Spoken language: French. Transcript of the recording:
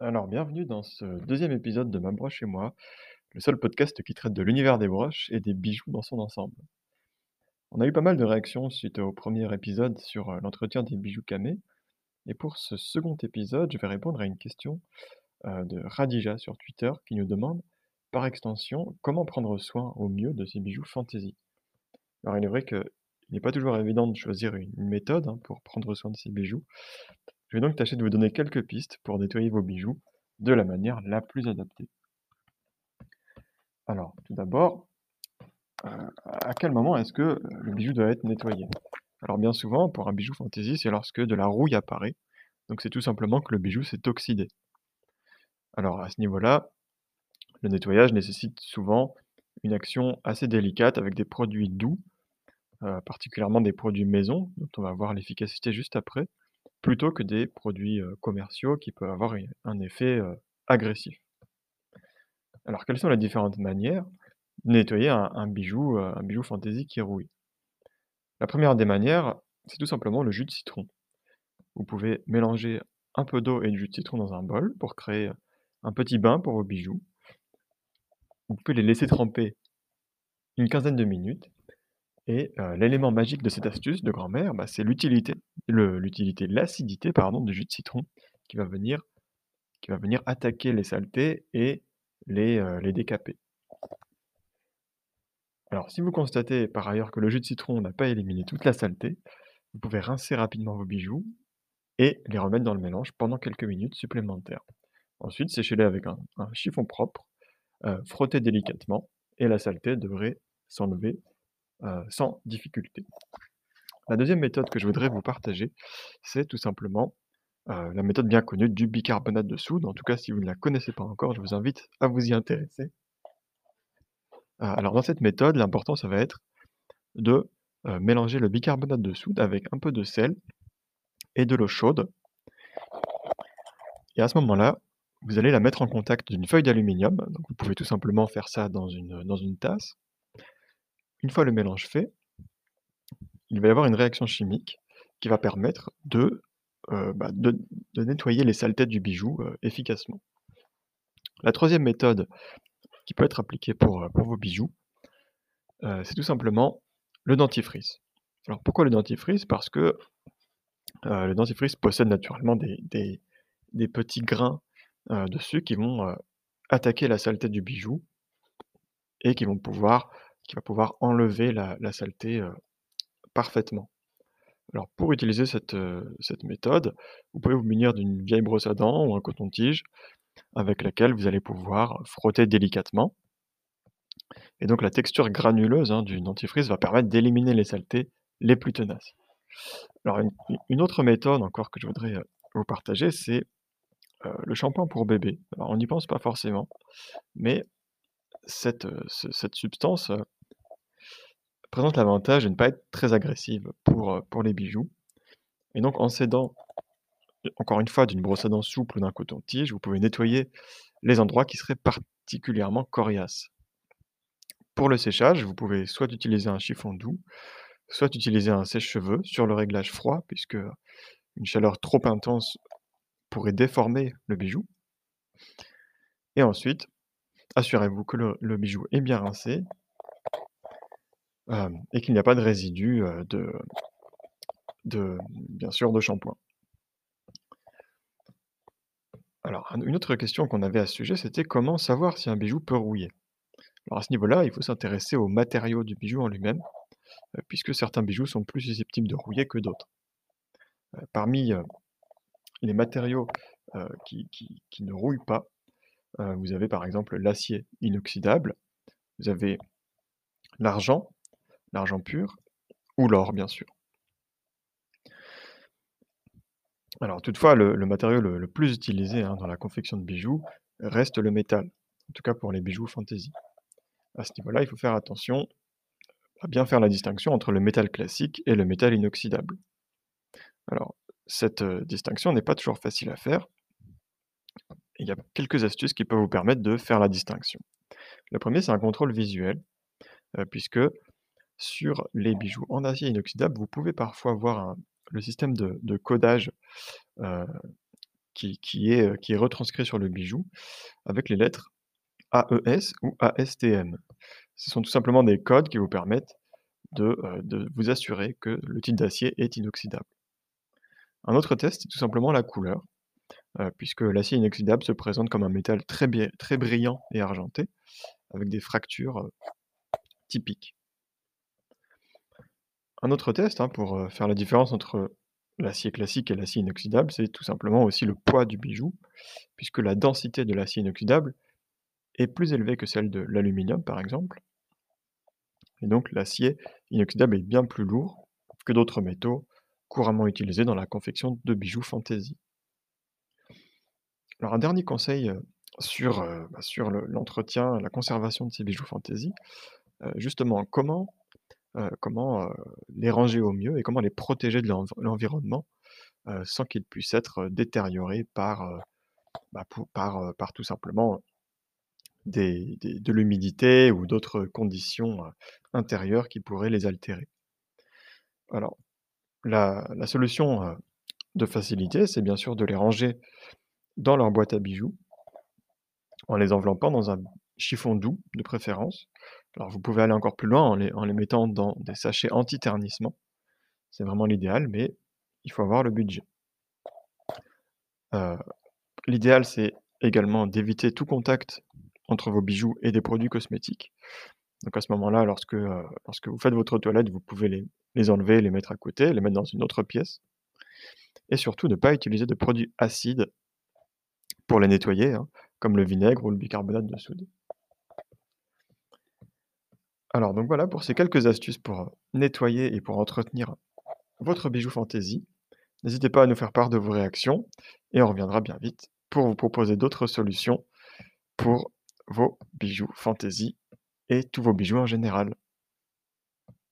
Alors, bienvenue dans ce deuxième épisode de Ma broche et moi, le seul podcast qui traite de l'univers des broches et des bijoux dans son ensemble. On a eu pas mal de réactions suite au premier épisode sur euh, l'entretien des bijoux camés, et pour ce second épisode, je vais répondre à une question euh, de Radija sur Twitter qui nous demande, par extension, comment prendre soin au mieux de ces bijoux fantasy? Alors, il est vrai qu'il n'est pas toujours évident de choisir une, une méthode hein, pour prendre soin de ces bijoux, je vais donc tâcher de vous donner quelques pistes pour nettoyer vos bijoux de la manière la plus adaptée. Alors, tout d'abord, euh, à quel moment est-ce que le bijou doit être nettoyé? Alors bien souvent, pour un bijou fantaisie, c'est lorsque de la rouille apparaît. Donc c'est tout simplement que le bijou s'est oxydé. Alors à ce niveau-là, le nettoyage nécessite souvent une action assez délicate avec des produits doux, euh, particulièrement des produits maison, dont on va voir l'efficacité juste après, plutôt que des produits, commerciaux qui peuvent avoir un effet, agressif. Alors quelles sont les différentes manières de nettoyer un bijou, un bijou fantaisie qui rouille? La première des manières, c'est tout simplement le jus de citron. Vous pouvez mélanger un peu d'eau et du jus de citron dans un bol pour créer, un petit bain pour vos bijoux. Vous pouvez les laisser tremper une quinzaine de minutes et l'élément magique de cette astuce de grand-mère, bah, c'est l'utilité l'utilité, l'acidité du jus de citron qui va venir attaquer les saletés et les, les décaper. Alors si vous constatez par ailleurs que le jus de citron n'a pas éliminé toute la saleté, vous pouvez rincer rapidement vos bijoux et les remettre dans le mélange pendant quelques minutes supplémentaires. Ensuite, séchez-les avec un chiffon propre, frottez délicatement et la saleté devrait s'enlever euh, sans difficulté. La deuxième méthode que je voudrais vous partager, c'est tout simplement euh, la méthode bien connue du bicarbonate de soude. En tout cas, si vous ne la connaissez pas encore, je vous invite à vous y intéresser. Euh, alors dans cette méthode, l'important, ça va être de mélanger le bicarbonate de soude avec un peu de sel et de l'eau chaude. Et à ce moment-là, vous allez la mettre en contact d'une feuille d'aluminium. Vous pouvez tout simplement faire ça dans une tasse. Une fois le mélange fait, il va y avoir une réaction chimique qui va permettre de, euh, bah, nettoyer les saletés du bijou, euh, efficacement. La troisième méthode qui peut être appliquée pour, euh, vos bijoux, c'est tout simplement le dentifrice. Alors pourquoi le dentifrice? Parce que, le dentifrice possède naturellement des des petits grains, dessus qui vont, attaquer la saleté du bijou et qui vont pouvoir qui va pouvoir enlever la, saleté parfaitement. Alors pour utiliser cette, cette méthode, vous pouvez vous munir d'une vieille brosse à dents ou un coton-tige avec laquelle vous allez pouvoir frotter délicatement. Et donc la texture granuleuse hein, du dentifrice va permettre d'éliminer les saletés les plus tenaces. Alors une, autre méthode encore que je voudrais vous partager, c'est le shampoing pour bébé. Alors on n'y pense pas forcément, mais cette substance présente l'avantage de ne pas être très agressive pour, euh, les bijoux. Et donc en s'aidant, encore une fois, d'une brosse à dents souple ou d'un coton-tige, vous pouvez nettoyer les endroits qui seraient particulièrement coriaces. Pour le séchage, vous pouvez soit utiliser un chiffon doux, soit utiliser un sèche-cheveux sur le réglage froid, puisque une chaleur trop intense pourrait déformer le bijou. Et ensuite, assurez-vous que le bijou est bien rincé et qu'il n'y a pas de résidus, de de bien sûr, de shampoing. Alors une autre question qu'on avait à ce sujet, c'était comment savoir si un bijou peut rouiller? Alors à ce niveau-là, il faut s'intéresser aux matériaux du bijou en lui-même, puisque certains bijoux sont plus susceptibles de rouiller que d'autres. parmi, les matériaux, qui ne rouillent pas, vous avez par exemple l'acier inoxydable, vous avez l'argent l'argent pur ou l'or, bien sûr. Alors toutefois, le, matériau le, plus utilisé hein, dans la confection de bijoux reste le métal, en tout cas pour les bijoux fantaisie. À ce niveau-là, il faut faire attention à bien faire la distinction entre le métal classique et le métal inoxydable. Alors, cette euh, distinction n'est pas toujours facile à faire. Il y a quelques astuces qui peuvent vous permettre de faire la distinction. Le premier, c'est un contrôle visuel, euh, puisque sur les bijoux en acier inoxydable, vous pouvez parfois voir le système de, codage est, heu, qui est retranscrit sur le bijou avec les lettres AES ou ASTM. Ce sont tout simplement des codes qui vous permettent de, heu, de vous assurer que le type d'acier est inoxydable. Un autre test, c'est tout simplement la couleur, puisque l'acier inoxydable se présente comme un métal très brillant et argenté, avec des fractures, typiques. Un autre test, hein, pour, faire la différence entre l'acier classique et l'acier inoxydable, c'est tout simplement aussi le poids du bijou, puisque la densité de l'acier inoxydable est plus élevée que celle de l'aluminium, par exemple et donc l'acier inoxydable est bien plus lourd que d'autres métaux couramment utilisés dans la confection de bijoux fantaisie. Alors un dernier conseil, sur, bah, l'entretien, la conservation de ces bijoux fantaisie, justement comment, heu, comment, heu, les ranger au mieux et comment les protéger de l'env l'environnement, heu, sans qu'ils puissent être, détériorés bah, par, tout simplement de l'humidité ou d'autres conditions, intérieures qui pourraient les altérer. Alors la solution, de facilité, c'est bien sûr de les ranger dans leur boîte à bijoux en les enveloppant dans un chiffon doux, de préférence. Alors vous pouvez aller encore plus loin en les mettant dans des sachets anti-ternissement. C'est vraiment l'idéal, mais il faut avoir le budget. Heu, l'idéal, c'est également d'éviter tout contact entre vos bijoux et des produits cosmétiques. Donc à ce moment-là, lorsque, heu, lorsque vous faites votre toilette, vous pouvez les les enlever, les mettre à côté, les mettre dans une autre pièce et surtout ne pas utiliser de produits acides pour les nettoyer, hein, comme le vinaigre ou le bicarbonate de soude. Alors donc voilà pour ces quelques astuces pour, nettoyer et pour entretenir votre bijou fantaisie. N'hésitez pas à nous faire part de vos réactions et on reviendra bien vite pour vous proposer d'autres solutions pour vos bijoux fantaisie et tous vos bijoux en général.